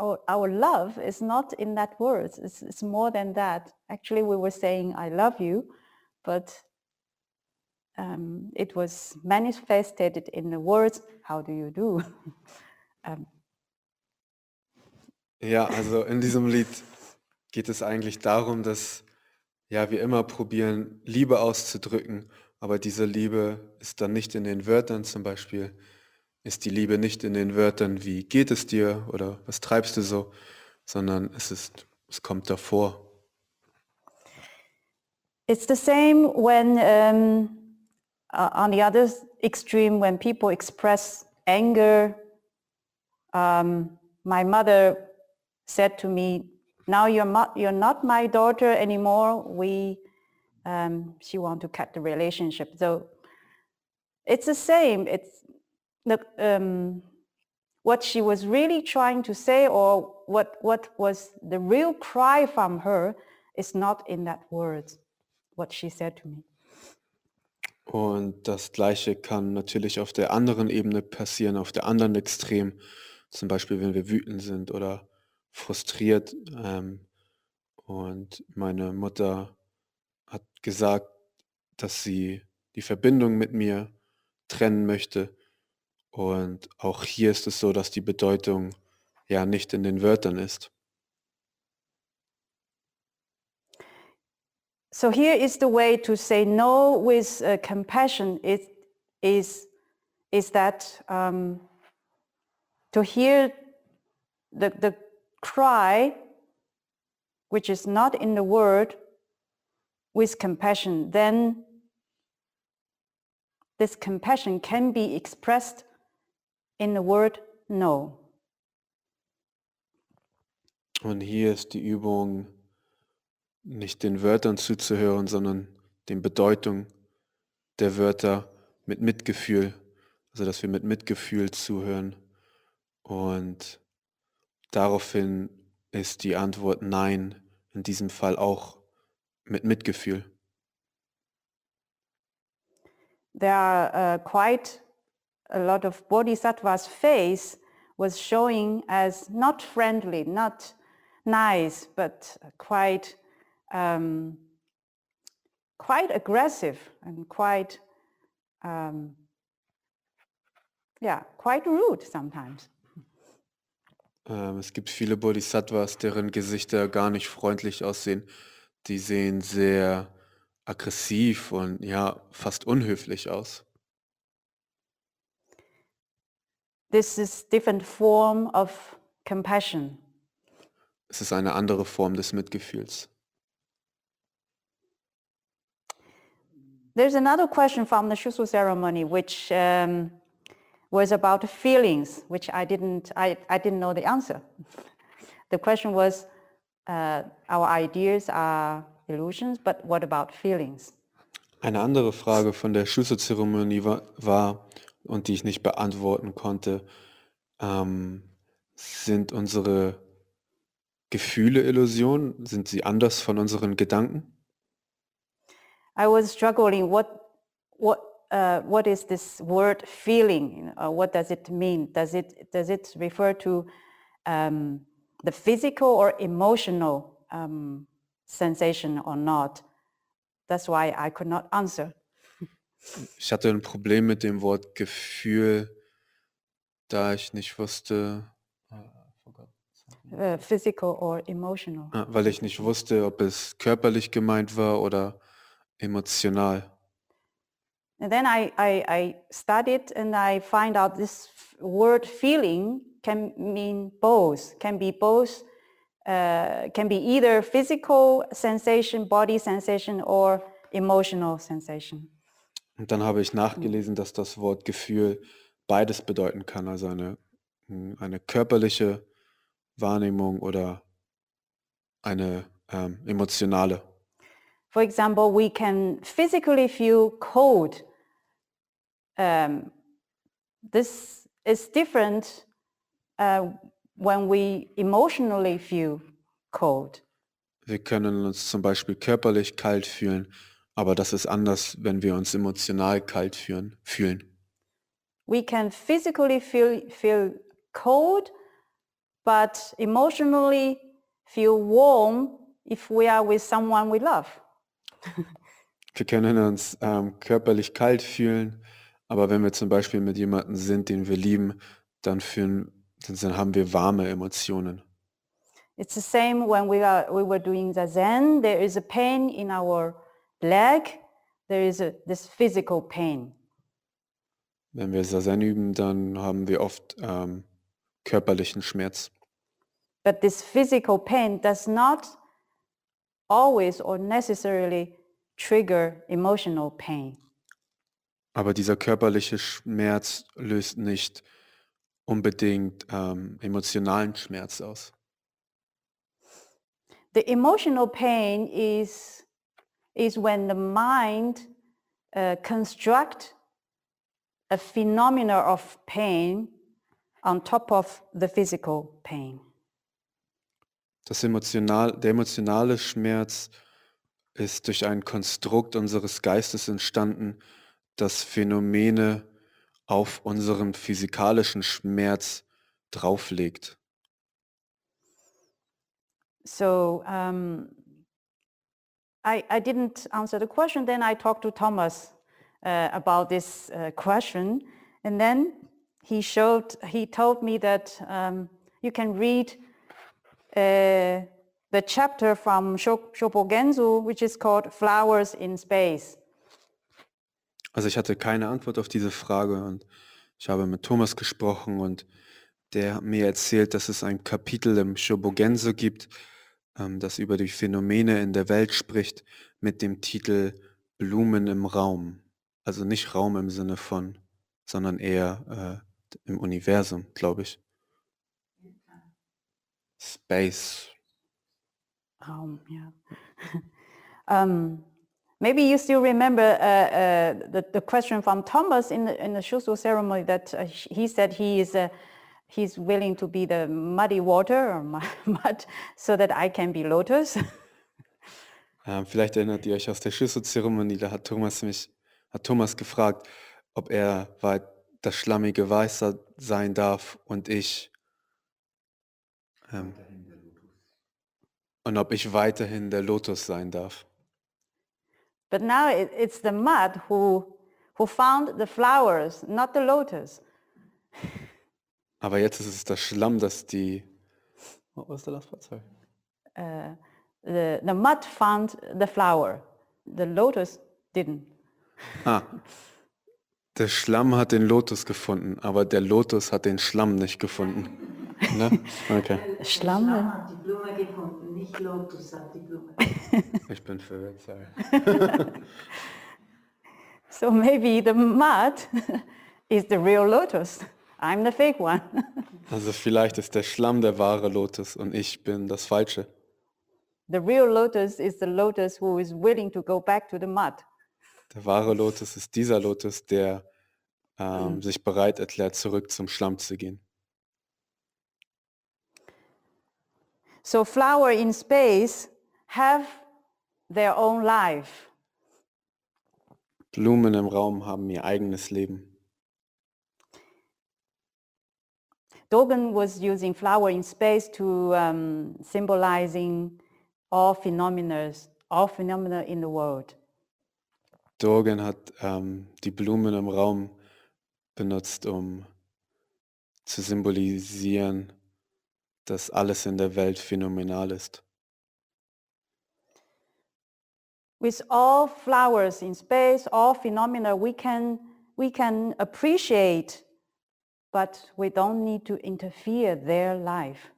A: our, our love is not in that words. It's, it's more than that. Actually, we were saying I love you, but um, it was manifested in the words, how do you do? um,
B: Ja, also in diesem Lied geht es eigentlich darum, dass ja, wir immer probieren, Liebe auszudrücken, aber diese Liebe ist dann nicht in den Wörtern zum Beispiel, ist die Liebe nicht in den Wörtern wie geht es dir oder was treibst du so, sondern es ist, es kommt davor.
A: It's the same when um, on the other extreme when people express anger. Um, my mother said to me, "Now you're not you're not my daughter anymore. We um, she want to cut the relationship." So it's the same. It's the um, what she was really trying to say, or what what was the real cry from her, is not in that words. What she said to me.
B: Und das Gleiche kann natürlich auf der anderen Ebene passieren, auf der anderen Extrem. Zum Beispiel, wenn wir wütend sind oder frustriert. Ähm, und meine Mutter hat gesagt, dass sie die Verbindung mit mir trennen möchte. Und auch hier ist es so, dass die Bedeutung ja nicht in den Wörtern ist.
A: So here is the way to say no with uh, compassion is, is, is that um, to hear the, the cry, which is not in the word, with compassion, then this compassion can be expressed in the word no.
B: Und hier ist die Übung, nicht den Wörtern zuzuhören, sondern den Bedeutung der Wörter mit Mitgefühl. Also dass wir mit Mitgefühl zuhören. Und daraufhin ist die Antwort Nein, in diesem Fall auch mit Mitgefühl.
A: There are uh, quite a lot of bodhisattvas' face was showing as not friendly, not nice, but quite um, quite aggressive and quite um, yeah, quite rude sometimes.
B: Ähm, es gibt viele Bodhisattvas, deren Gesichter gar nicht freundlich aussehen. Die sehen sehr aggressiv und ja, fast unhöflich aus.
A: This is different form of compassion.
B: Es ist eine andere Form des Mitgefühls.
A: There's another question from the Shusu ceremony, which um, was about feelings, which I didn't, I, I didn't know the answer. the question was, uh, our ideas are illusions, but what about feelings?
B: Eine andere Frage von der Schusso-Zeremonie war, war, und die ich nicht beantworten konnte, ähm, sind unsere Gefühle Illusionen? Sind sie anders von unseren Gedanken?
A: I was struggling. What, what, uh, what is this word feeling? Uh, what does it mean? Does it, does it refer to um, the physical or emotional um, sensation or not. That's why I could not answer.
B: Ich hatte ein Problem mit dem Wort Gefühl, da ich nicht wusste,
A: uh, physical or emotional.
B: Ah, weil ich nicht wusste, ob es körperlich gemeint war oder emotional.
A: And then I, I, I studied and I find out this word feeling can mean both, can be both, uh, can be either physical sensation, body sensation, or emotional sensation.
B: Und dann habe ich nachgelesen, dass das Wort Gefühl beides bedeuten kann, also eine, mh, eine körperliche Wahrnehmung oder eine ähm, emotionale.
A: For example, we can physically feel cold. Um, this is different uh, when we emotionally feel cold.
B: Wir können uns zum Beispiel körperlich kalt fühlen, aber das ist anders, wenn wir uns emotional kalt fühlen. fühlen.
A: We can physically feel, feel cold, but emotionally feel warm if we are with someone we love.
B: Wir können uns ähm, körperlich kalt fühlen, aber wenn wir zum Beispiel mit jemandem sind, den wir lieben, dann, fühlen, dann haben wir warme Emotionen.
A: It's the same when we, are, we were doing the Zen. There is a pain in our leg. There is a, this physical pain.
B: Wenn wir Sazen üben, dann haben wir oft ähm, körperlichen Schmerz.
A: But this physical pain does not always or necessarily trigger emotional pain.
B: Aber dieser körperliche Schmerz löst nicht unbedingt ähm, emotionalen Schmerz aus.
A: The emotional pain is, is when the mind uh, construct a phenomena of pain on top of the physical pain.
B: Das emotional, der emotionale Schmerz ist durch ein Konstrukt unseres Geistes entstanden, das Phänomene auf unseren physikalischen Schmerz drauflegt.
A: So um, I, I didn't answer the question. Then I talked to Thomas uh, about this uh, question. And then he showed, he told me that um, you can read uh, the chapter from Sho- Shobogenzu, which is called Flowers in Space.
B: Also ich hatte keine Antwort auf diese Frage und ich habe mit Thomas gesprochen und der hat mir erzählt, dass es ein Kapitel im Shobogenzo gibt, ähm, das über die Phänomene in der Welt spricht, mit dem Titel Blumen im Raum. Also nicht Raum im Sinne von, sondern eher äh, im Universum, glaube ich. Space.
A: Um, yeah. um, maybe you still remember uh, uh, the, the question from Thomas in the, in the Shusu ceremony that uh, he said he is uh, he's willing to be the muddy water or mu- mud so that I can be lotus.
B: Ähm, vielleicht erinnert ihr euch aus der Schlüsselzeremonie, da hat Thomas mich, hat Thomas gefragt, ob er weit das schlammige Weißer sein darf und ich ähm, und ob ich weiterhin der Lotus sein darf.
A: But now it, it's the mud who who found the flowers, not the lotus.
B: Aber jetzt ist es das Schlamm, das die. What was the last part? Sorry.
A: Uh, the, the mud found the flower. The lotus didn't.
B: Ah, der Schlamm hat den Lotus gefunden, aber der Lotus hat den Schlamm nicht gefunden. Ne? Okay,
A: Schlamm.
C: hat die Blume gefunden, nicht Lotus hat die Blume.
B: ich bin verwirrt, sorry.
A: So maybe the mud is the real lotus. I'm the fake one.
B: Also vielleicht ist der Schlamm der wahre Lotus und ich bin das Falsche.
A: the real lotus is the lotus who is willing to go back to the mud.
B: Der wahre Lotus ist dieser Lotus, der ähm, sich bereit erklärt, zurück zum Schlamm zu gehen.
A: So flower in space have their own life.
B: Blumen im Raum haben ihr eigenes Leben.
A: Dogen was using flower in space to um, symbolizing all phenomena, all phenomena in the world.
B: Dogen hat ähm, die Blumen im Raum benutzt, um zu symbolisieren, dass alles in der Welt phänomenal ist.
A: With all flowers in space, all phenomena, we can, we can appreciate, but we don't need to interfere their life.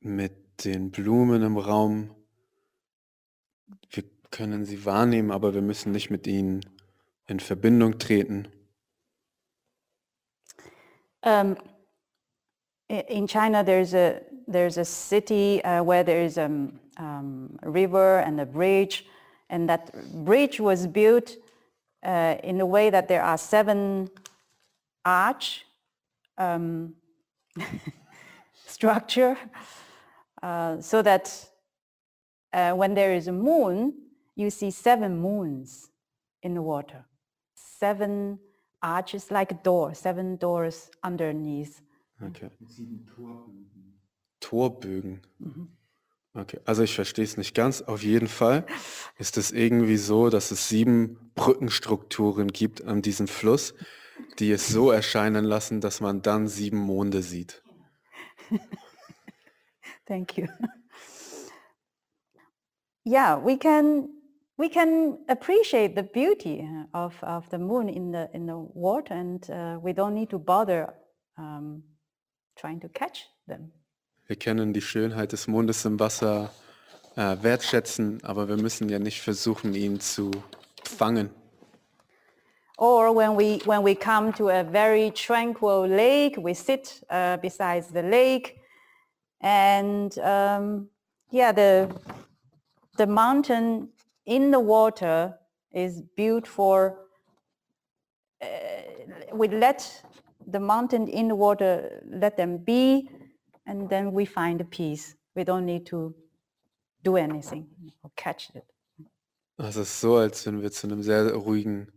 B: Mit den Blumen im Raum, wir können sie wahrnehmen, aber wir müssen nicht mit ihnen in Verbindung treten.
A: Um, i- in China, there's a there's a city uh, where there is um, um, a river and a bridge, and that bridge was built uh, in a way that there are seven arch um, structure, uh, so that uh, when there is a moon, you see seven moons in the water, seven arches like a door, seven doors underneath.
B: Okay. Torbögen. Okay, also ich verstehe es nicht ganz. Auf jeden Fall ist es irgendwie so, dass es sieben Brückenstrukturen gibt an diesem Fluss, die es so erscheinen lassen, dass man dann sieben Monde sieht.
A: Thank you. yeah, we can we can appreciate the beauty of, of the moon in the in the water, and uh, we don't need to bother um, trying to catch them.
B: Wir können die Schönheit des Mondes im Wasser äh, wertschätzen, aber wir müssen ja nicht versuchen, ihn zu fangen.
A: Or when we when we come to a very tranquil lake, we sit uh, beside the lake, and um, yeah, the the mountain in the water is built for. Uh, we let the mountain in the water, let them be, and then we find peace. We don't need to do anything or catch it.
B: Es ist so, als wenn wir zu einem sehr ruhigen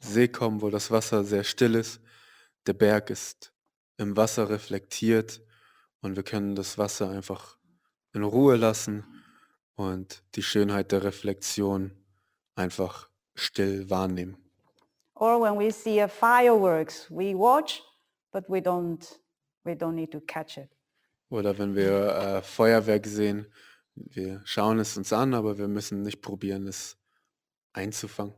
B: See kommen, wo das Wasser sehr still ist. Der Berg ist im Wasser reflektiert und wir können das Wasser einfach in Ruhe lassen und die Schönheit der Reflexion einfach still wahrnehmen.
A: Or when we see a fireworks, we watch, but we don't we don't need to catch it.
B: Oder wenn wir äh, Feuerwerk sehen, wir schauen es uns an, aber wir müssen nicht probieren, es einzufangen.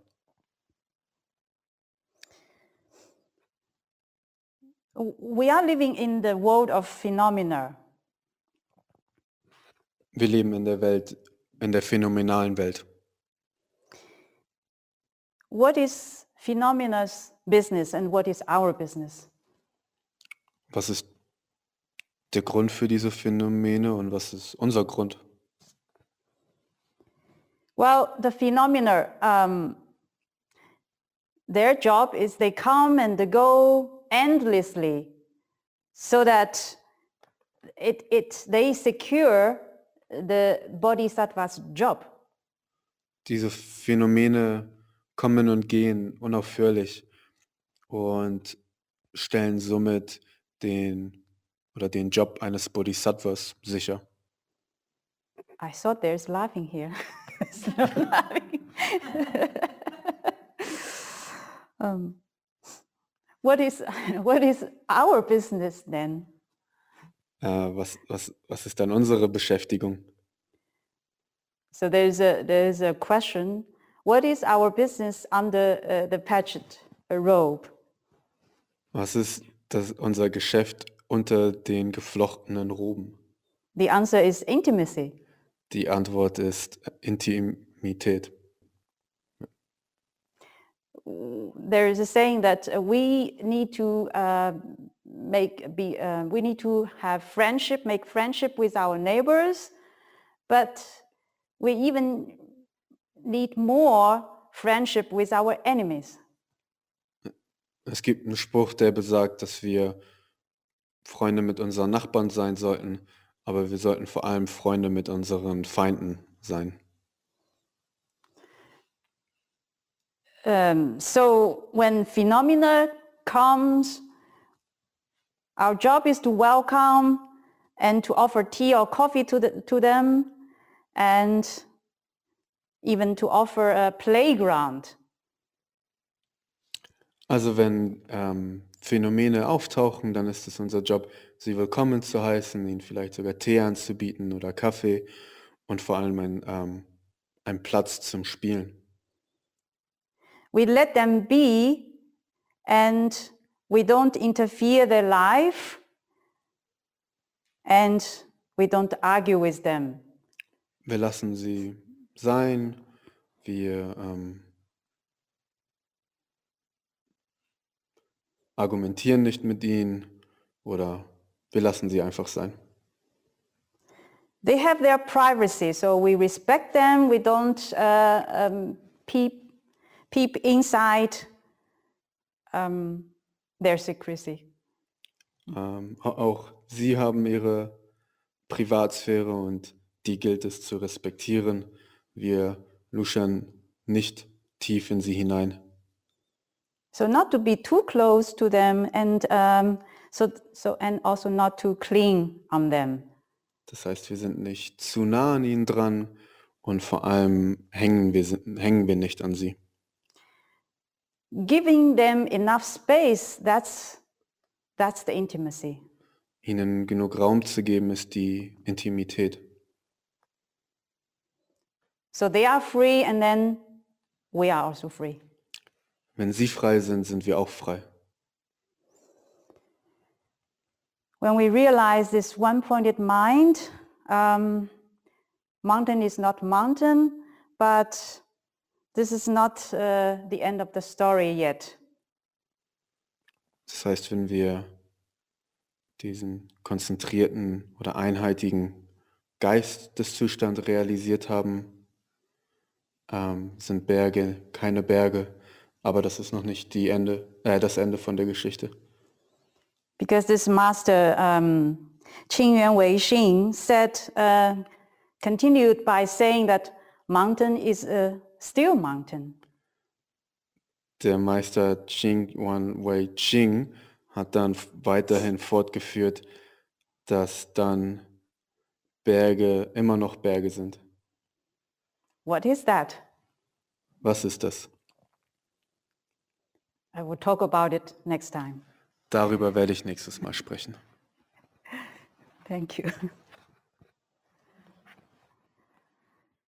A: We are living in the world of phenomena.
B: Wir leben in der Welt, in der phänomenalen Welt.
A: What is phenomena's business and what is our business?
B: Was ist der Grund für diese Phänomene und was ist unser Grund?
A: Well, the phenomena, um, their job is they come and they go endlessly so that it, it, they secure the bodhisattva's job.
B: Diese Phänomene kommen und gehen unaufhörlich und stellen somit den oder den Job eines Bodhisattvas sicher.
A: I thought there's laughing here. There's no laughing. um, what is what is our business then?
B: Äh, was, was, was ist dann unsere Beschäftigung?
A: So there's a there's a question. What is our business under uh, the patched robe?
B: Was ist das, unser Geschäft unter den geflochtenen Roben?
A: The answer is intimacy.
B: Die Antwort ist Intimität.
A: There is a saying that we need to uh, make be uh, we need to have friendship, make friendship with our neighbors, but we even need more friendship with our enemies.
B: Es gibt einen Spruch, der besagt, dass wir Freunde mit unseren Nachbarn sein sollten, aber wir sollten vor allem Freunde mit unseren Feinden sein.
A: Um, so when phenomena comes, our job is to welcome and to offer tea or coffee to, the, to them and even to offer a playground.
B: Also wenn ähm, Phänomene auftauchen, dann ist es unser Job, sie willkommen zu heißen, ihnen vielleicht sogar Tee anzubieten oder Kaffee und vor allem ein, ähm, einen Platz zum Spielen.
A: We let them be and we don't interfere their life and we don't argue with them.
B: Wir lassen sie sein, wir ähm, argumentieren nicht mit ihnen oder wir lassen sie einfach sein.
A: They have their privacy, so we respect them. We don't uh, um, peep, peep inside um, their secrecy.
B: Ähm, au- auch sie haben ihre Privatsphäre und die gilt es zu respektieren. Wir luschern nicht tief in sie hinein.
A: So not to be too close to them, and um, so so and also not to cling on them.
B: Das heißt, wir sind nicht zu nah an ihnen dran und vor allem hängen wir, hängen wir nicht an sie.
A: Giving them enough space. That's that's the intimacy.
B: Ihnen genug Raum zu geben, ist die Intimität.
A: So they are free, and then we are also free.
B: Wenn sie frei sind, sind wir auch frei.
A: When we realize this one-pointed mind, um, mountain is not mountain, but this is not uh, the end of the story yet.
B: Das heißt, wenn wir diesen konzentrierten oder einheitigen Geisteszustand realisiert haben, ähm, sind Berge keine Berge, aber das ist noch nicht die Ende, äh, das Ende von der Geschichte.
A: Because this master, um, Qingyuan Weixing, said, uh, continued by saying that mountain is a still mountain.
B: Der Meister Qing Wan Wei Qing hat dann weiterhin fortgeführt, dass dann Berge immer noch Berge sind.
A: What is that?
B: Was ist das?
A: I will talk about it next time.
B: Darüber werde ich nächstes Mal sprechen.
A: Thank you.